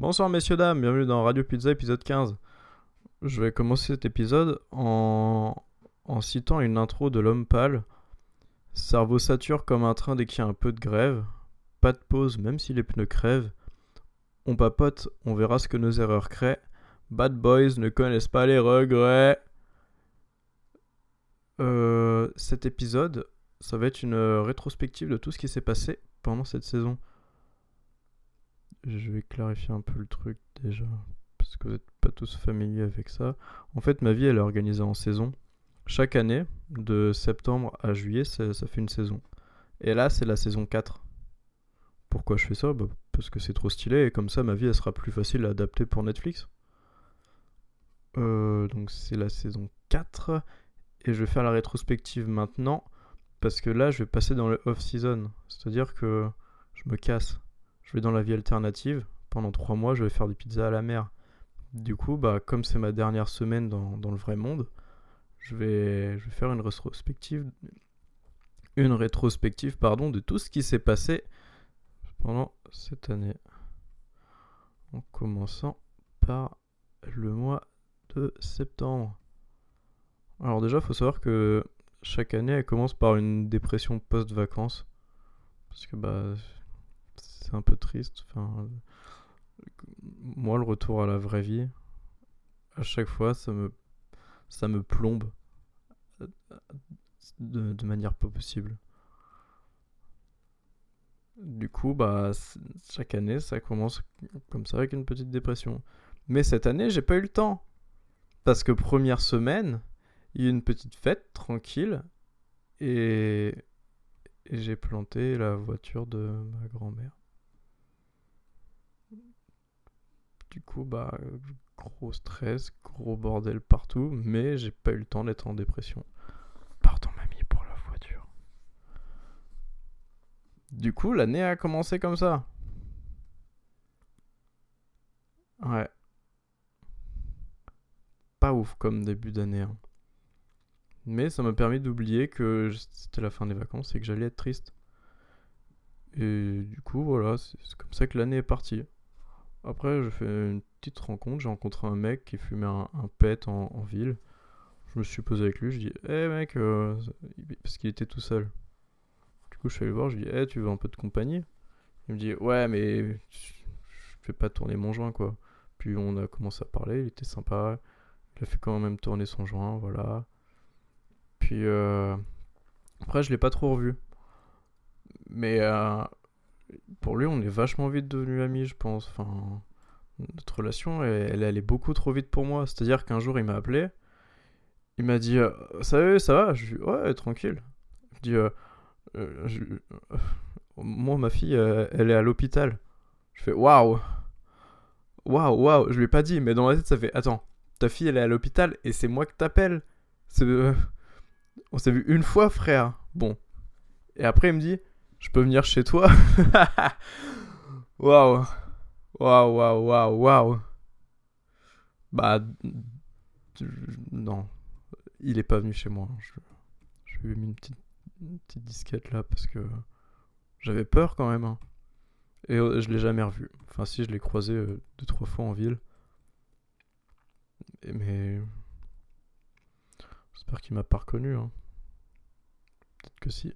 Bonsoir messieurs dames, bienvenue dans Radio Pizza épisode 15. Je vais commencer cet épisode en, en citant une intro de l'homme pâle. Cerveau sature comme un train dès qu'il y a un peu de grève. Pas de pause même si les pneus crèvent. On papote, on verra ce que nos erreurs créent. Bad boys ne connaissent pas les regrets. Euh, cet épisode, ça va être une rétrospective de tout ce qui s'est passé pendant cette saison. Je vais clarifier un peu le truc déjà, parce que vous n'êtes pas tous familiers avec ça. En fait, ma vie, elle est organisée en saison. Chaque année, de septembre à juillet, ça, fait une saison. Et là, c'est la saison 4. Pourquoi je fais ça? Bah, Parce que c'est trop stylé, et comme ça, ma vie, elle sera plus facile à adapter pour Netflix. Euh, donc c'est la saison 4. Et je vais faire la rétrospective maintenant. Parce que là, je vais passer dans le off-season. C'est-à-dire que je me casse je vais dans la vie alternative. Pendant trois mois, je vais faire des pizzas à la mer. Du coup, bah, comme c'est ma dernière semaine dans, le vrai monde, je vais, je vais faire une rétrospective, une rétrospective pardon, de tout ce qui s'est passé pendant cette année. En commençant par le mois de septembre. Alors déjà, il faut savoir que chaque année, elle commence par une dépression post-vacances. Parce que bah, un peu triste. Moi, le retour à la vraie vie, à chaque fois, ça me, plombe de, manière pas possible. Du coup, bah, chaque année, ça commence comme ça avec une petite dépression. Mais cette année, j'ai pas eu le temps. Parce que première semaine, il y a une petite fête tranquille. Et j'ai planté la voiture de ma grand-mère. Du coup, bah, gros stress, gros bordel partout, mais j'ai pas eu le temps d'être en dépression. Pardon, mamie, pour la voiture. Du coup, l'année a commencé comme ça. Ouais. Pas ouf comme début d'année. Hein. Mais ça m'a permis d'oublier que c'était la fin des vacances et que j'allais être triste. Et du coup, voilà, c'est comme ça que l'année est partie. Après, je fais une petite rencontre. J'ai rencontré un mec qui fumait un, pet en, ville. Je me suis posé avec lui. Je dis, hé hey, mec, euh, parce qu'il était tout seul. Du coup, je suis allé le voir. Je dis, hé, tu veux un peu de compagnie? Il me dit, ouais, mais je fais pas tourner mon joint, quoi. Puis on a commencé à parler. Il était sympa. Il a fait quand même tourner son joint, voilà. Puis euh, après, je l'ai pas trop revu. Mais euh, pour lui, on est vachement vite devenus amis, je pense. Enfin, notre relation, elle, allait beaucoup trop vite pour moi. C'est-à-dire qu'un jour, il m'a appelé. Il m'a dit Salut, ça va Je lui dis Ouais, tranquille. Je dis euh, euh, Moi, ma fille, euh, elle est à l'hôpital. Je fais Waouh Waouh, waouh Je lui ai pas dit, mais dans la tête, ça fait Attends, ta fille, elle est à l'hôpital et c'est moi que t'appelle. On s'est vu une fois, frère. Bon. Et après, il me dit je peux venir chez toi Waouh. Waouh, waouh, waouh, waouh. Bah. Non. Il est pas venu chez moi. Je, je lui ai mis une petite, petite disquette là parce que j'avais peur quand même. Hein. Et euh, je l'ai jamais revu. Enfin, si, je l'ai croisé euh, deux, trois fois en ville. mais. J'espère qu'il m'a pas reconnu. Hein. Peut-être que si.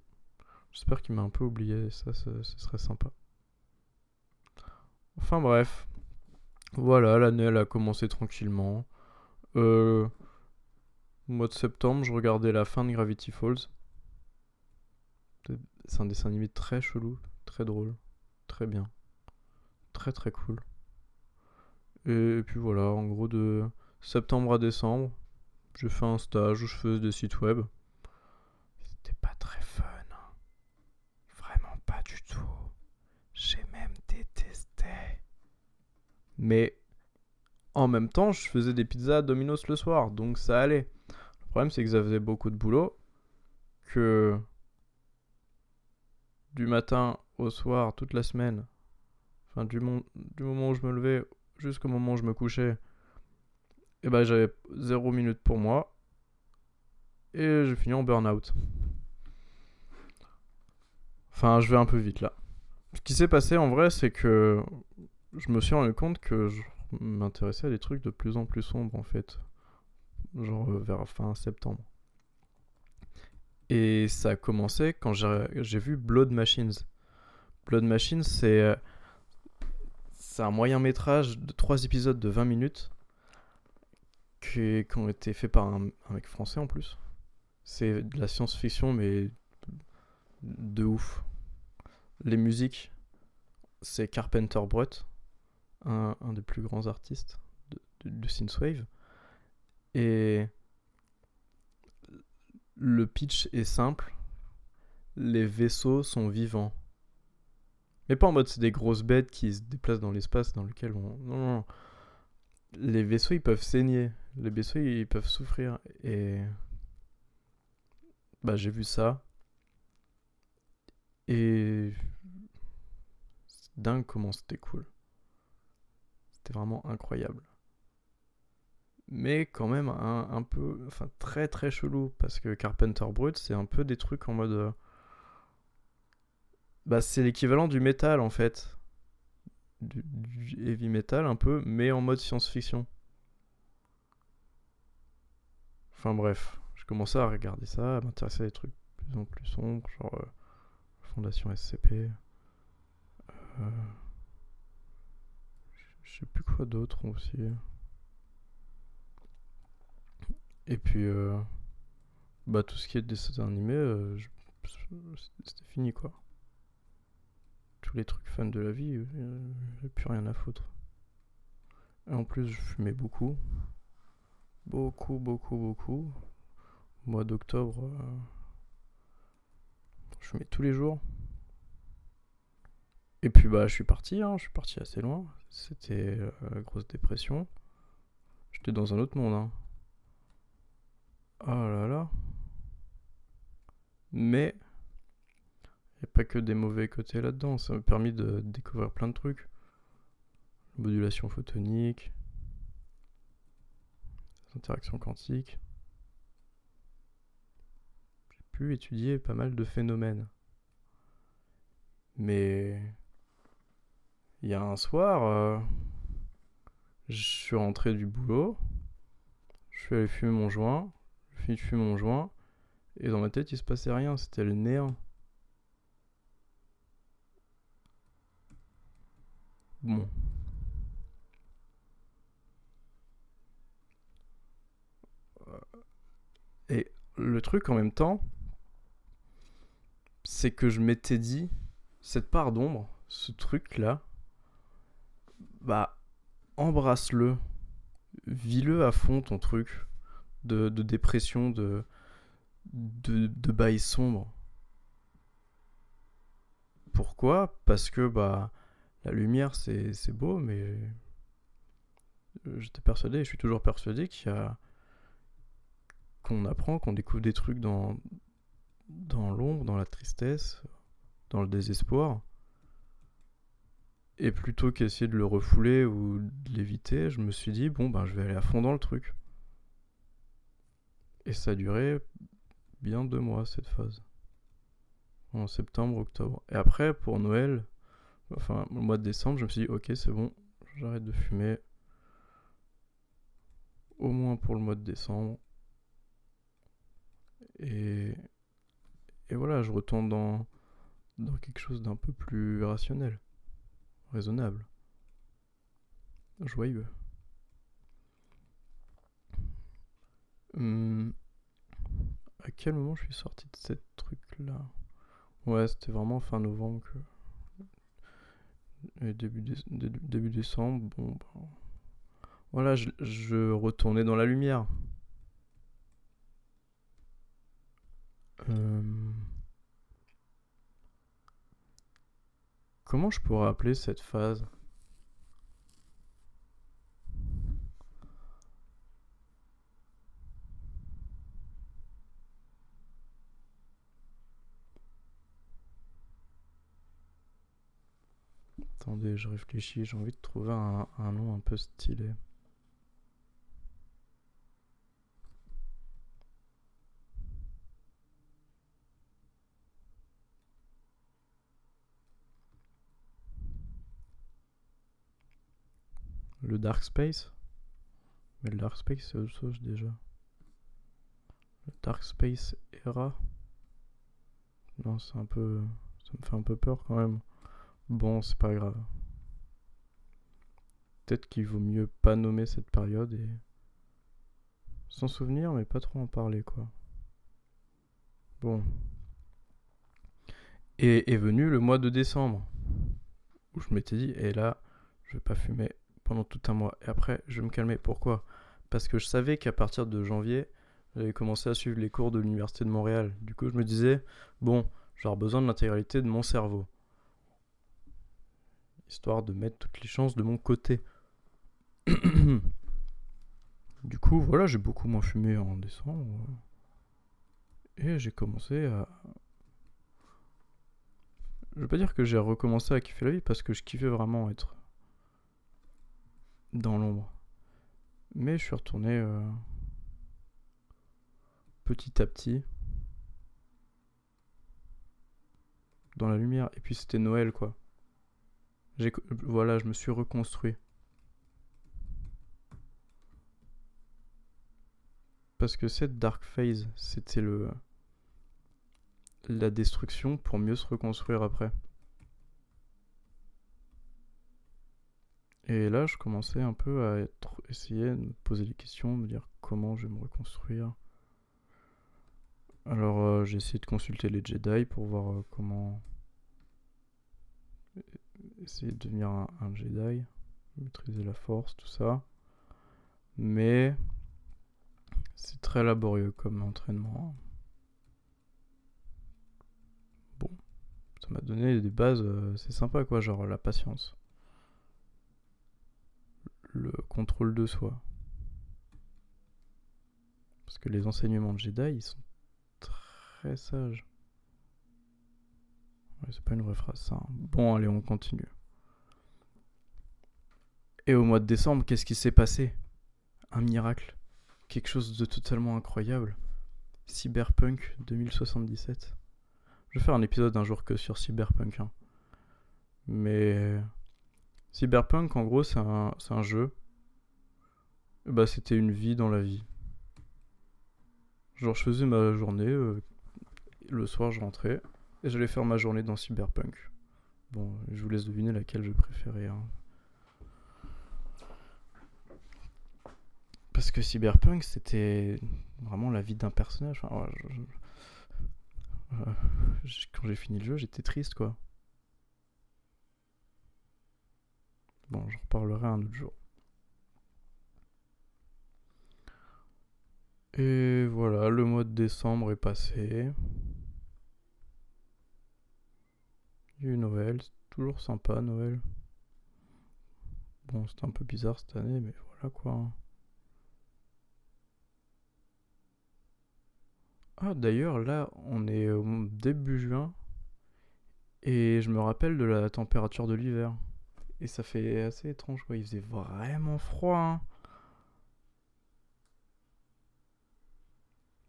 J'espère qu'il m'a un peu oublié, ça, ce serait sympa. Enfin bref. Voilà, l'année elle a commencé tranquillement. Euh, au mois de septembre, je regardais la fin de Gravity Falls. C'est un dessin animé très chelou, très drôle, très bien. Très très cool. Et puis voilà, en gros de septembre à décembre, j'ai fait un stage où je faisais des sites web. C'était pas très fun. Mais en même temps, je faisais des pizzas à Domino's le soir, donc ça allait. Le problème, c'est que ça faisait beaucoup de boulot. Que du matin au soir, toute la semaine, enfin du, moment où je me levais jusqu'au moment où je me couchais, et eh ben j'avais zéro minute pour moi. Et j'ai fini en burn-out. Enfin, je vais un peu vite là. Ce qui s'est passé en vrai, c'est que je me suis rendu compte que je m'intéressais à des trucs de plus en plus sombres en fait. Genre euh, vers fin septembre. Et ça a commencé quand j'ai vu Blood Machines. Blood Machines, c'est euh, un moyen métrage de 3 épisodes de 20 minutes qui, ont été faits par un, mec français en plus. C'est de la science-fiction, mais de ouf. Les musiques, c'est Carpenter Brut, un, des plus grands artistes de, de, Synthwave. Et le pitch est simple. Les vaisseaux sont vivants. Mais pas en mode c'est des grosses bêtes qui se déplacent dans l'espace dans lequel on. Non, non. Les vaisseaux ils peuvent saigner. Les vaisseaux ils peuvent souffrir. Et. Bah j'ai vu ça. Et. C'est dingue comment c'était cool. C'était vraiment incroyable. Mais quand même un, peu. Enfin très très chelou. Parce que Carpenter Brut c'est un peu des trucs en mode. Euh, bah, c'est l'équivalent du métal en fait. Du, heavy metal un peu, mais en mode science-fiction. Enfin bref, je commençais à regarder ça, à m'intéresser à des trucs de plus en plus sombres, genre euh, Fondation SCP. Euh, je sais plus quoi d'autre aussi. Et puis, euh, bah tout ce qui est dessin animé, c'était fini quoi tous les trucs fans de la vie, euh, j'ai plus rien à foutre. Et en plus, je fumais beaucoup. Beaucoup, beaucoup, beaucoup. Au mois d'octobre, euh, je fumais tous les jours. Et puis bah je suis parti, hein, je suis parti assez loin. C'était euh, la grosse dépression. J'étais dans un autre monde. Hein. Oh là là. Mais a pas que des mauvais côtés là-dedans. Ça m'a permis de découvrir plein de trucs. Modulation photonique, interactions quantiques. J'ai pu étudier pas mal de phénomènes. Mais il y a un soir, euh, je suis rentré du boulot, je suis allé fumer mon joint, je finis de fumer mon joint, et dans ma tête il se passait rien, c'était le néant. Bon. Et le truc en même temps, c'est que je m'étais dit, cette part d'ombre, ce truc-là, bah, embrasse-le. Vis-le à fond, ton truc de, dépression, de, de, de bail sombre. Pourquoi? Parce que, bah, la lumière, c'est beau, mais euh, j'étais persuadé, je suis toujours persuadé qu'il y a qu'on apprend, qu'on découvre des trucs dans dans l'ombre, dans la tristesse, dans le désespoir. Et plutôt qu'essayer de le refouler ou de l'éviter, je me suis dit bon ben je vais aller à fond dans le truc. Et ça a duré bien deux mois cette phase. En septembre, octobre. Et après, pour Noël, enfin au mois de décembre, je me suis dit ok c'est bon, j'arrête de fumer. Au moins pour le mois de décembre. Et, et voilà, je retourne dans quelque chose d'un peu plus rationnel, raisonnable, joyeux. Hum, à quel moment je suis sorti de cette truc là Ouais, c'était vraiment fin novembre que début, début décembre, bon, bah, voilà, je, retournais dans la lumière. Euh, comment je pourrais appeler cette phase? Attendez, je réfléchis, j'ai envie de trouver un, nom un peu stylé. Dark Space. Mais le Dark Space, c'est autre chose déjà. Le Dark Space Era. Non, c'est un peu. Ça me fait un peu peur quand même. Bon, c'est pas grave. Peut-être qu'il vaut mieux pas nommer cette période et. S'en souvenir, mais pas trop en parler, quoi. Bon. Et est venu le mois de décembre. Où je m'étais dit, et là, je vais pas fumer pendant tout un mois. Et après, je me calmer. Pourquoi? Parce que je savais qu'à partir de janvier, j'avais commencé à suivre les cours de l'Université de Montréal. Du coup, je me disais, bon, j'aurai besoin de l'intégralité de mon cerveau. Histoire de mettre toutes les chances de mon côté. du coup, voilà, j'ai beaucoup moins fumé en décembre. Et j'ai commencé à. Je veux pas dire que j'ai recommencé à kiffer la vie parce que je kiffais vraiment être dans l'ombre. Mais je suis retourné euh, petit à petit dans la lumière. Et puis c'était Noël quoi. Voilà, je me suis reconstruit. Parce que cette dark phase, c'était le la destruction pour mieux se reconstruire après. Et là, je commençais un peu à essayer de me poser des questions, me dire comment je vais me reconstruire. Alors, euh, j'ai essayé de consulter les Jedi pour voir euh, comment essayer de devenir un, Jedi, maîtriser la force, tout ça. Mais c'est très laborieux comme entraînement. Bon, ça m'a donné des bases, euh, c'est sympa quoi, genre la patience le contrôle de soi. Parce que les enseignements de Jedi, ils sont très sages. c'est pas une vraie phrase ça. Bon, allez, on continue. Et au mois de décembre, qu'est-ce qui s'est passé? Un miracle. Quelque chose de totalement incroyable. Cyberpunk 2077. Je vais faire un épisode un jour que sur Cyberpunk. Hein. Mais Cyberpunk, en gros, c'est un, un, jeu. Bah, c'était une vie dans la vie. Genre, je faisais ma journée, euh, le soir, je rentrais, et j'allais faire ma journée dans Cyberpunk. Bon, je vous laisse deviner laquelle je préférais. Hein. Parce que Cyberpunk, c'était vraiment la vie d'un personnage. Enfin, quand j'ai fini le jeu, j'étais triste, quoi. Bon, j'en reparlerai un autre jour. Et voilà, le mois de décembre est passé. Il y a eu Noël, c'est toujours sympa Noël. Bon, c'était un peu bizarre cette année, mais voilà quoi. Ah, d'ailleurs, là, on est au début juin. Et je me rappelle de la température de l'hiver. Et ça fait assez étrange, quoi. Il faisait vraiment froid. Hein.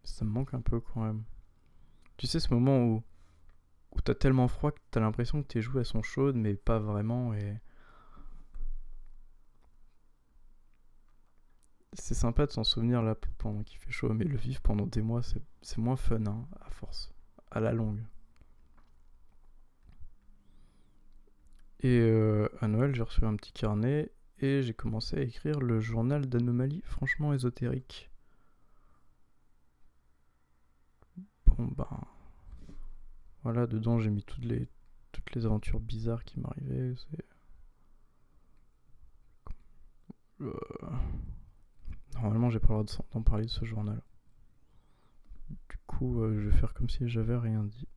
Ça me manque un peu quand même. Tu sais, ce moment où, où t'as tellement froid que t'as l'impression que tes joues elles sont chaudes, mais pas vraiment. Et. C'est sympa de s'en souvenir là pendant qu'il fait chaud, mais le vivre pendant des mois, c'est moins fun, hein, à force. À la longue. Et euh, à Noël, j'ai reçu un petit carnet et j'ai commencé à écrire le journal d'anomalies franchement ésotérique. Bon ben voilà, dedans j'ai mis toutes les toutes les aventures bizarres qui m'arrivaient. Euh, normalement, j'ai pas le droit d'en parler de ce journal. Du coup, euh, je vais faire comme si j'avais rien dit.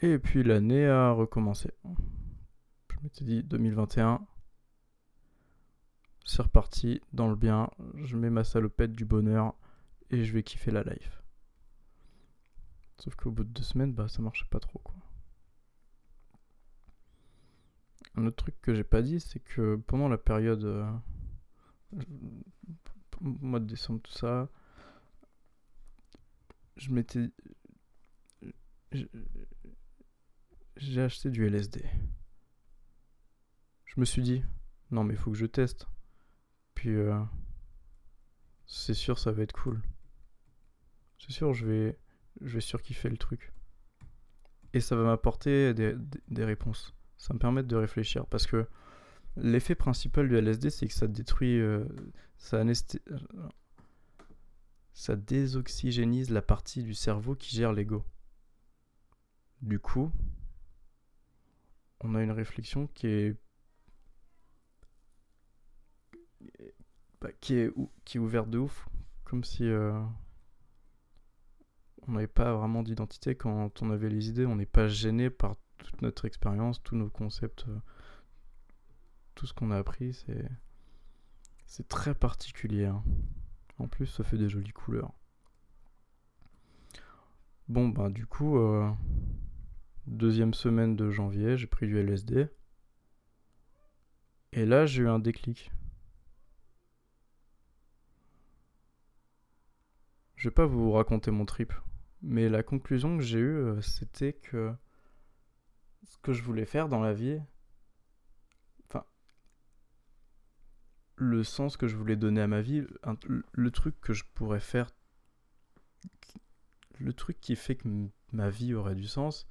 Et puis l'année a recommencé. Je m'étais dit 2021. C'est reparti dans le bien. Je mets ma salopette du bonheur et je vais kiffer la life. Sauf qu'au bout de deux semaines, bah ça marchait pas trop quoi. Un autre truc que j'ai pas dit, c'est que pendant la période euh, mois de décembre, tout ça, je m'étais j'ai acheté du LSD. Je me suis dit, non mais faut que je teste. Puis euh, c'est sûr ça va être cool. C'est sûr je vais je vais surkiffer le truc. Et ça va m'apporter des, réponses. Ça me permet de réfléchir parce que l'effet principal du LSD c'est que ça détruit euh, ça ça désoxygénise la partie du cerveau qui gère l'ego. Du coup, on a une réflexion qui est bah, qui est qui est ouverte de ouf, comme si euh, on n'avait pas vraiment d'identité quand on avait les idées, on n'est pas gêné par toute notre expérience, tous nos concepts, euh, tout ce qu'on a appris, c'est c'est très particulier. Hein. En plus, ça fait des jolies couleurs. Bon, bah du coup, euh, Deuxième semaine de janvier, j'ai pris du LSD. Et là, j'ai eu un déclic. Je vais pas vous raconter mon trip, mais la conclusion que j'ai eue, euh, c'était que ce que je voulais faire dans la vie, enfin, le sens que je voulais donner à ma vie, le truc que je pourrais faire, le truc qui fait que ma vie aurait du sens,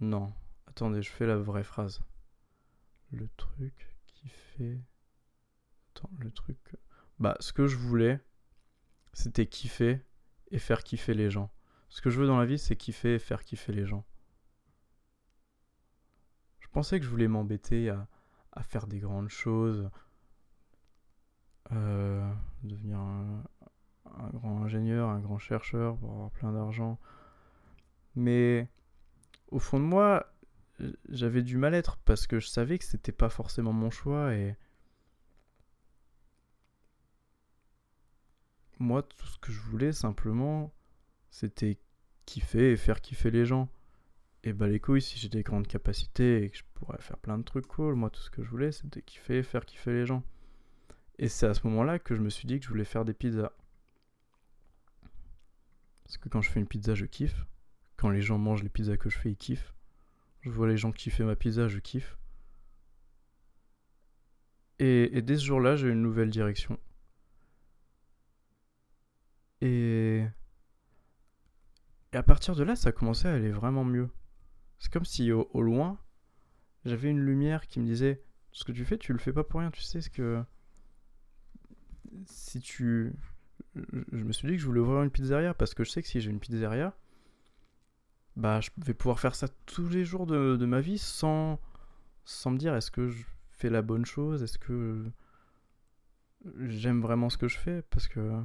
non. Attendez, je fais la vraie phrase. Le truc qui fait. Attends, le truc. Bah, ce que je voulais, c'était kiffer et faire kiffer les gens. Ce que je veux dans la vie, c'est kiffer et faire kiffer les gens. Je pensais que je voulais m'embêter à, faire des grandes choses, euh, devenir un, un, grand ingénieur, un grand chercheur pour avoir plein d'argent. Mais au fond de moi, j'avais du mal-être parce que je savais que c'était pas forcément mon choix et moi tout ce que je voulais simplement c'était kiffer et faire kiffer les gens. Et bah les couilles si j'ai des grandes capacités et que je pourrais faire plein de trucs cool, moi tout ce que je voulais c'était kiffer et faire kiffer les gens. Et c'est à ce moment-là que je me suis dit que je voulais faire des pizzas. Parce que quand je fais une pizza, je kiffe. Quand les gens mangent les pizzas que je fais, ils kiffent. Je vois les gens kiffer ma pizza, je kiffe. Et, dès ce jour-là, j'ai une nouvelle direction. Et... à partir de là, ça a commencé à aller vraiment mieux. C'est comme si au, au loin, j'avais une lumière qui me disait Ce que tu fais, tu le fais pas pour rien. Tu sais ce que. Si tu. Je me suis dit que je voulais ouvrir une pizzeria parce que je sais que si j'ai une pizzeria, bah, je vais pouvoir faire ça tous les jours de, ma vie sans, sans me dire est-ce que je fais la bonne chose, est-ce que j'aime vraiment ce que je fais, parce que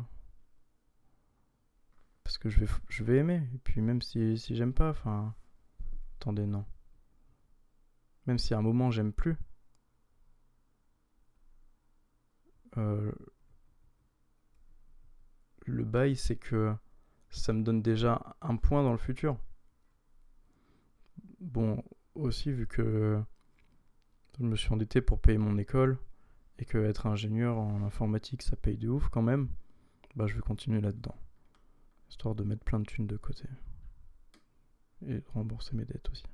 parce que je vais, je vais aimer. Et puis même si, si j'aime pas, enfin, attendez, non. Même si à un moment j'aime plus, euh, le bail c'est que ça me donne déjà un point dans le futur. Bon, aussi vu que je me suis endetté pour payer mon école et que être ingénieur en informatique ça paye de ouf quand même, bah je vais continuer là-dedans. Histoire de mettre plein de thunes de côté. Et de rembourser mes dettes aussi.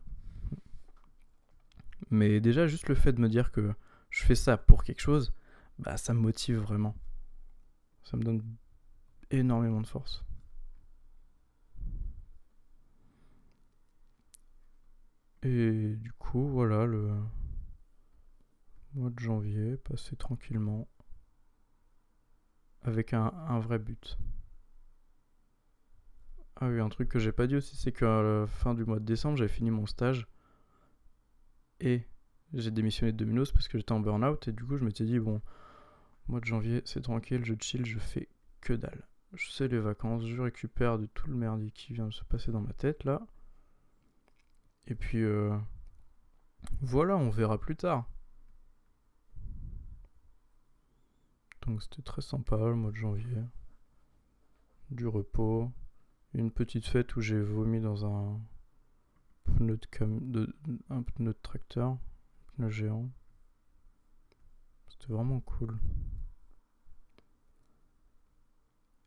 Mais déjà juste le fait de me dire que je fais ça pour quelque chose, bah ça me motive vraiment. Ça me donne énormément de force. Et du coup, voilà, le mois de janvier passé tranquillement avec un, vrai but. Ah oui, un truc que j'ai pas dit aussi, c'est qu'à la fin du mois de décembre, j'avais fini mon stage et j'ai démissionné de Domino's parce que j'étais en burn-out et du coup, je m'étais dit, bon, mois de janvier, c'est tranquille, je chill, je fais que dalle. Je sais les vacances, je récupère de tout le merdier qui vient de se passer dans ma tête là. Et puis euh, voilà, on verra plus tard. Donc c'était très sympa le mois de janvier. Du repos. Une petite fête où j'ai vomi dans un pneu de, cam de un pneu de tracteur, un pneu géant. C'était vraiment cool.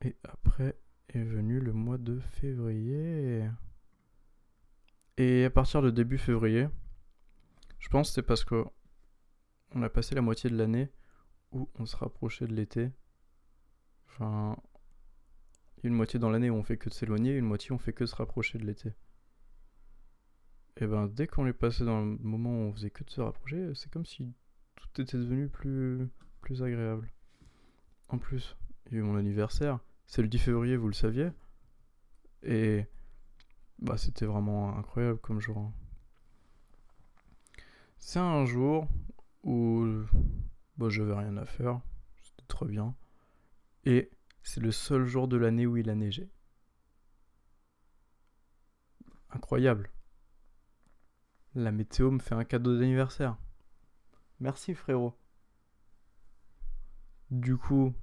Et après est venu le mois de février. Et à partir de début février, Je pense que c'est parce que on a passé la moitié de l'année où on se rapprochait de l'été. Enfin, une moitié dans l'année où on fait que de s'éloigner, une moitié où on fait que se rapprocher de l'été. Et ben dès qu'on est passé dans le moment où on faisait que de se rapprocher, c'est comme si tout était devenu plus, plus agréable. En plus, il y a eu mon anniversaire. C'est le 10 février, vous le saviez. Et bah c'était vraiment incroyable comme jour. Hein. C'est un jour où bah, j'avais rien à faire. C'était très bien. Et c'est le seul jour de l'année où il a neigé. Incroyable. La météo me fait un cadeau d'anniversaire. Merci frérot. Du coup,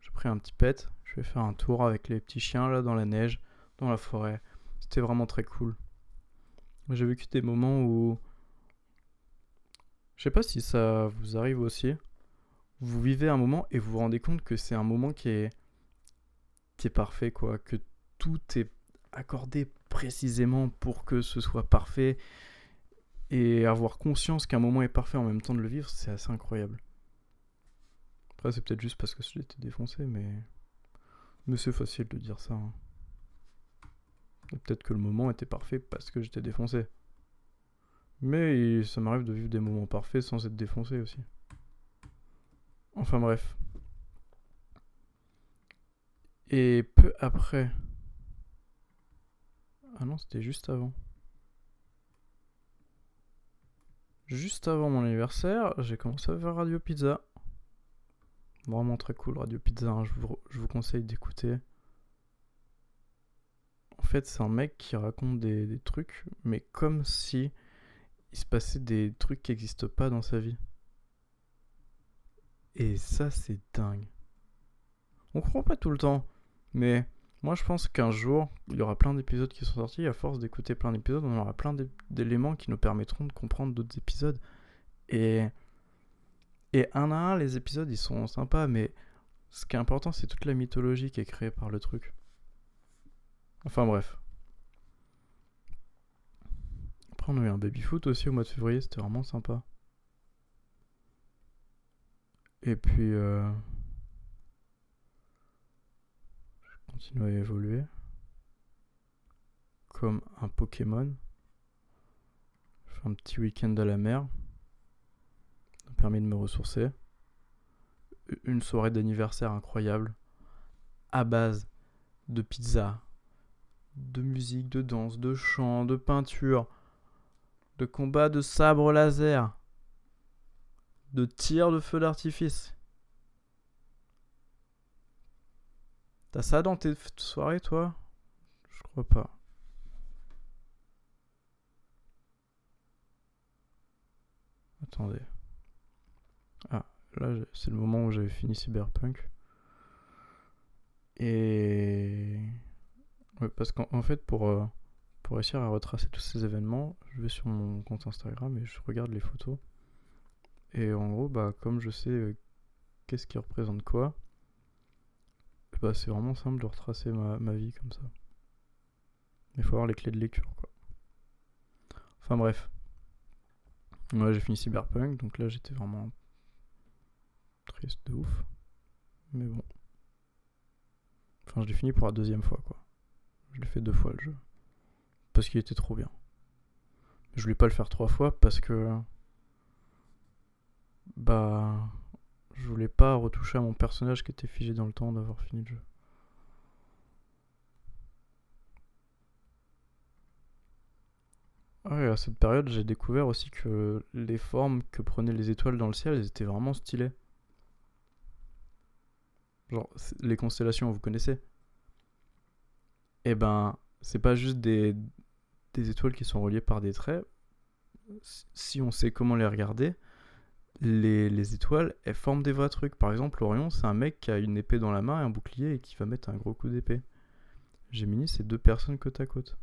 j'ai pris un petit pet. Je vais faire un tour avec les petits chiens là dans la neige, dans la forêt. C'était vraiment très cool. J'ai vécu des moments où je sais pas si ça vous arrive aussi. Vous vivez un moment et vous vous rendez compte que c'est un moment qui est qui parfait quoi, que tout est accordé précisément pour que ce soit parfait et avoir conscience qu'un moment est parfait en même temps de le vivre, c'est assez incroyable. Après c'est peut-être juste parce que j'étais défoncé mais mais c'est facile de dire ça. Hein. Peut-être que le moment était parfait parce que j'étais défoncé. Mais ça m'arrive de vivre des moments parfaits sans être défoncé aussi. Enfin bref. Et peu après. Ah non, c'était juste avant. Juste avant mon anniversaire, j'ai commencé à faire Radio Pizza. Vraiment très cool, Radio Pizza, hein, je, vous, je vous conseille d'écouter. En fait, c'est un mec qui raconte des, trucs, mais comme si il se passait des trucs qui n'existent pas dans sa vie. Et ça, c'est dingue. On comprend pas tout le temps, mais moi je pense qu'un jour, il y aura plein d'épisodes qui sont sortis. À force d'écouter plein d'épisodes, on aura plein d'éléments qui nous permettront de comprendre d'autres épisodes. Et, et un à un, les épisodes, ils sont sympas, mais ce qui est important, c'est toute la mythologie qui est créée par le truc. Enfin bref. on a eu un baby-foot aussi au mois de février, c'était vraiment sympa. Et puis, euh, je continue à évoluer comme un Pokémon. Je fais un petit week-end à la mer. Ça m'a permis de me ressourcer. Une soirée d'anniversaire incroyable. À base de pizza, de musique, de danse, de chant, de peinture de combat de sabre laser, de tir de feu d'artifice. T'as ça dans tes soirées, toi? Je crois pas. Attendez. Ah, là, c'est le moment où j'avais fini Cyberpunk. Et... Ouais, parce qu'en fait, pour... Euh, pour réussir à retracer tous ces événements, je vais sur mon compte Instagram et je regarde les photos. Et en gros, bah, comme je sais euh, qu'est-ce qui représente quoi, bah, c'est vraiment simple de retracer ma, ma vie comme ça. Il faut avoir les clés de lecture, quoi. Enfin bref. Ouais, j'ai fini Cyberpunk, donc là j'étais vraiment triste de ouf. Mais bon. Enfin, je l'ai fini pour la deuxième fois, quoi. Je l'ai fait deux fois le jeu parce qu'il était trop bien. Je voulais pas le faire trois fois parce que bah je voulais pas retoucher à mon personnage qui était figé dans le temps d'avoir fini le jeu. Ouais, à cette période, j'ai découvert aussi que les formes que prenaient les étoiles dans le ciel, elles étaient vraiment stylées. Genre, les constellations, vous connaissez Et eh ben, c'est pas juste des, étoiles qui sont reliées par des traits, si on sait comment les regarder, les, étoiles, elles forment des vrais trucs. Par exemple, Orion, c'est un mec qui a une épée dans la main et un bouclier et qui va mettre un gros coup d'épée. Gemini, c'est deux personnes côte à côte.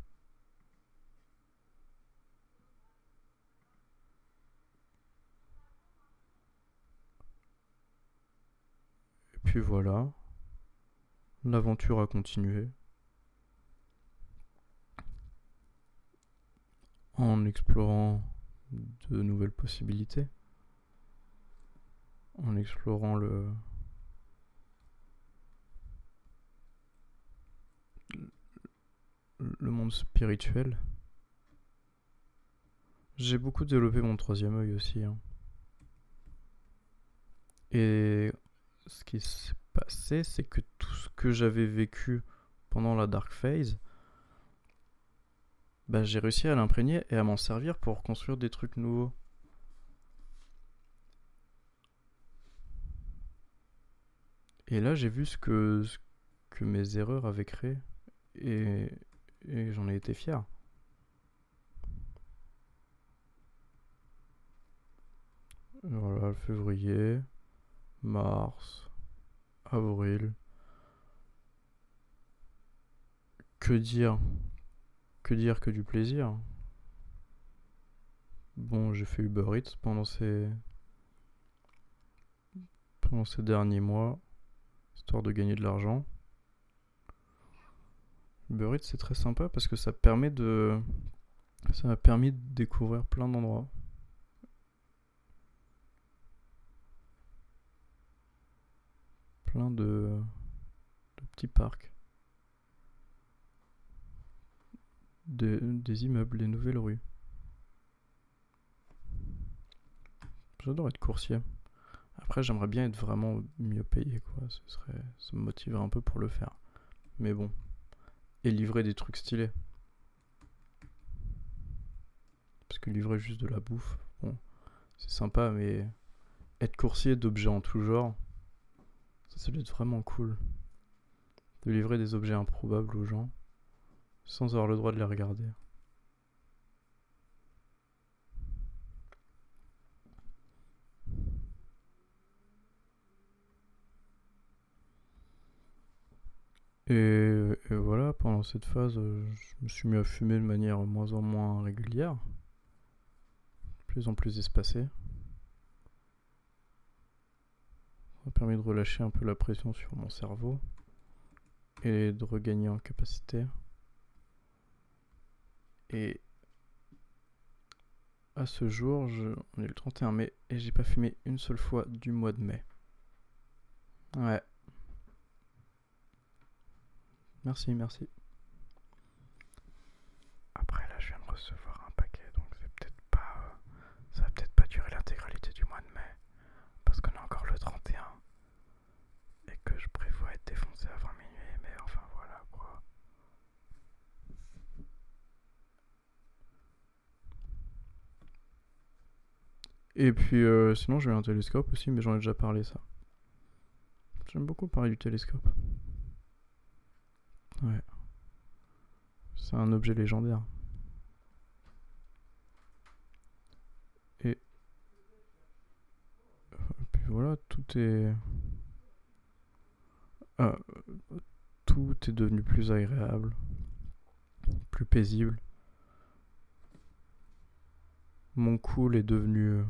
Et puis voilà. L'aventure a continué. En explorant de nouvelles possibilités. En explorant le, monde spirituel. J'ai beaucoup développé mon troisième œil aussi. Hein. Et ce qui s'est passé, c'est que tout ce que j'avais vécu pendant la Dark Phase, bah, j'ai réussi à l'imprégner et à m'en servir pour construire des trucs nouveaux. Et là, j'ai vu ce que, mes erreurs avaient créé. Et, et j'en ai été fier. Voilà, février, mars, avril. Que dire? Que dire que du plaisir Bon, j'ai fait Uber Eats pendant ces pendant ces derniers mois, histoire de gagner de l'argent. Uber Eats c'est très sympa parce que ça permet de ça m'a permis de découvrir plein d'endroits. Plein de, de petits parcs. Des immeubles, des nouvelles rues. J'adore être coursier. Après, j'aimerais bien être vraiment mieux payé, quoi. Ce serait, ça me motiverait un peu pour le faire. Mais bon, et livrer des trucs stylés. Parce que livrer juste de la bouffe, bon, c'est sympa, mais être coursier d'objets en tout genre, ça, ça doit être vraiment cool. De livrer des objets improbables aux gens sans avoir le droit de les regarder. Et, voilà, pendant cette phase, je me suis mis à fumer de manière moins en moins régulière, plus en plus espacée. Ça m'a permis de relâcher un peu la pression sur mon cerveau et de regagner en capacité. Et à ce jour, je, on est le 31 mai et j'ai pas fumé une seule fois du mois de mai. Ouais. Merci, merci. Après là, je viens de recevoir un paquet, donc c'est peut-être pas, euh, ça va peut-être pas durer l'intégralité du mois de mai, parce qu'on est encore le 31 et que je prévois être défoncé avant minuit, mais enfin voilà quoi. Et puis euh, sinon j'ai un télescope aussi, mais j'en ai déjà parlé ça. J'aime beaucoup parler du télescope. Ouais. C'est un objet légendaire. Et, puis voilà, tout est... Ah, tout est devenu plus agréable, plus paisible. Mon cool est devenu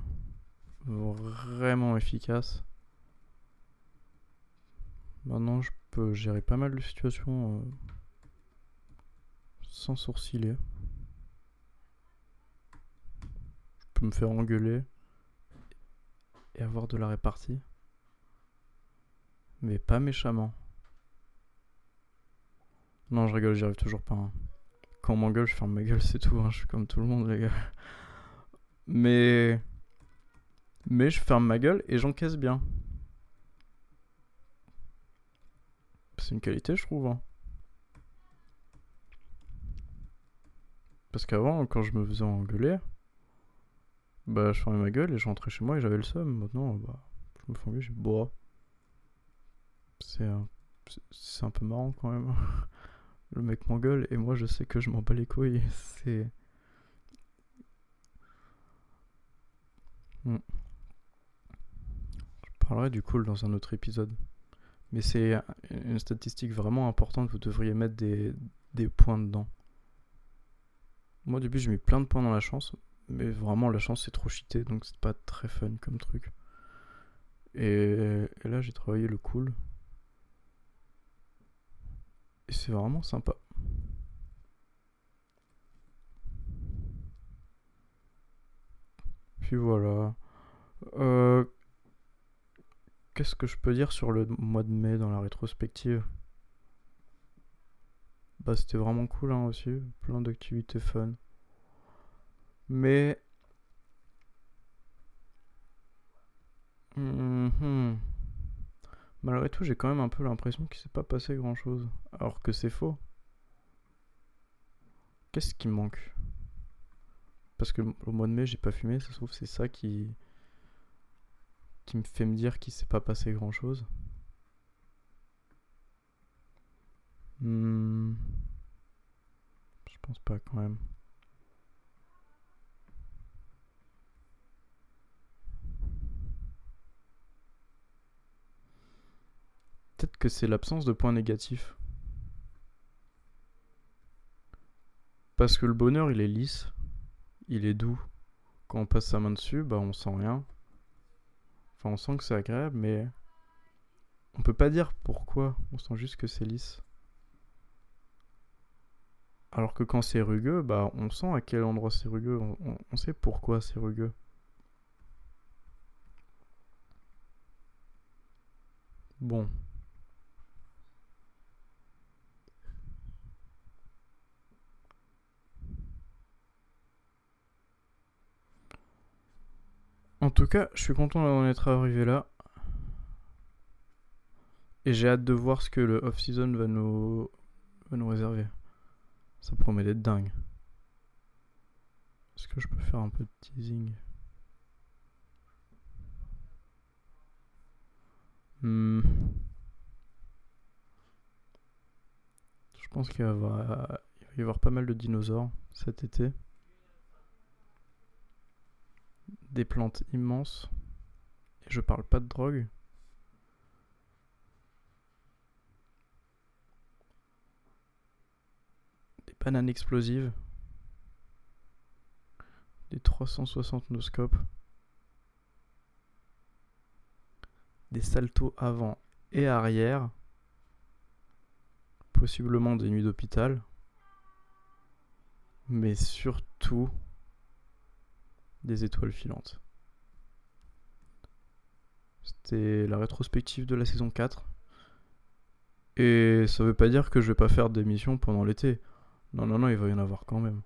vraiment efficace. Maintenant, je peux gérer pas mal de situations euh, sans sourciller. Je peux me faire engueuler et avoir de la répartie. Mais pas méchamment. Non, je rigole, j'y arrive toujours pas. Hein. Quand on m'engueule, je ferme ma gueule, c'est tout. Hein. Je suis comme tout le monde, les gars. Mais. Mais je ferme ma gueule et j'encaisse bien. C'est une qualité, je trouve. Hein. Parce qu'avant, quand je me faisais engueuler, bah, je fermais ma gueule et je rentrais chez moi et j'avais le seum. Maintenant, bah, je me fais engueuler, j'ai bois. C'est un... un peu marrant quand même. le mec m'engueule et moi je sais que je m'en bats les couilles. C'est. Hmm. Je parlerai du cool dans un autre épisode. Mais c'est une statistique vraiment importante, vous devriez mettre des, des points dedans. Moi au début j'ai mis plein de points dans la chance, mais vraiment la chance c'est trop cheaté, donc c'est pas très fun comme truc. Et, et là j'ai travaillé le cool. Et c'est vraiment sympa. Puis voilà. Euh, Qu'est-ce que je peux dire sur le mois de mai dans la rétrospective? Bah c'était vraiment cool hein, aussi, plein d'activités fun. Mais... Mhm. Malgré tout, j'ai quand même un peu l'impression qu'il s'est pas passé grand-chose. Alors que c'est faux. Qu'est-ce qui manque? Parce que au mois de mai, j'ai pas fumé, ça se trouve c'est ça qui qui me fait me dire qu'il s'est pas passé grand chose. Hmm. Je pense pas quand même. Peut-être que c'est l'absence de points négatifs. Parce que le bonheur, il est lisse, il est doux. Quand on passe sa main dessus, bah on sent rien on sent que c'est agréable, mais on peut pas dire pourquoi. On sent juste que c'est lisse. Alors que quand c'est rugueux, bah on sent à quel endroit c'est rugueux. On, sait pourquoi c'est rugueux. Bon. En tout cas, je suis content d'en être arrivé là. Et j'ai hâte de voir ce que le off-season va nous, va nous réserver. Ça promet d'être dingue. Est-ce que je peux faire un peu de teasing? Hmm. Je pense qu'il va y avoir pas mal de dinosaures cet été. Des plantes immenses. Et je parle pas de drogue. Des bananes explosives. Des 360 noscopes. Des saltos avant et arrière. Possiblement des nuits d'hôpital. Mais surtout des étoiles filantes. C'était la rétrospective de la saison 4. Et ça veut pas dire que je vais pas faire d'émissions pendant l'été. Non, non, non, il va y en avoir quand même.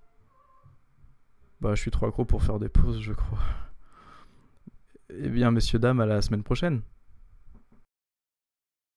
Bah, je suis trop accro pour faire des pauses, je crois. Eh bien, messieurs, dames, à la semaine prochaine.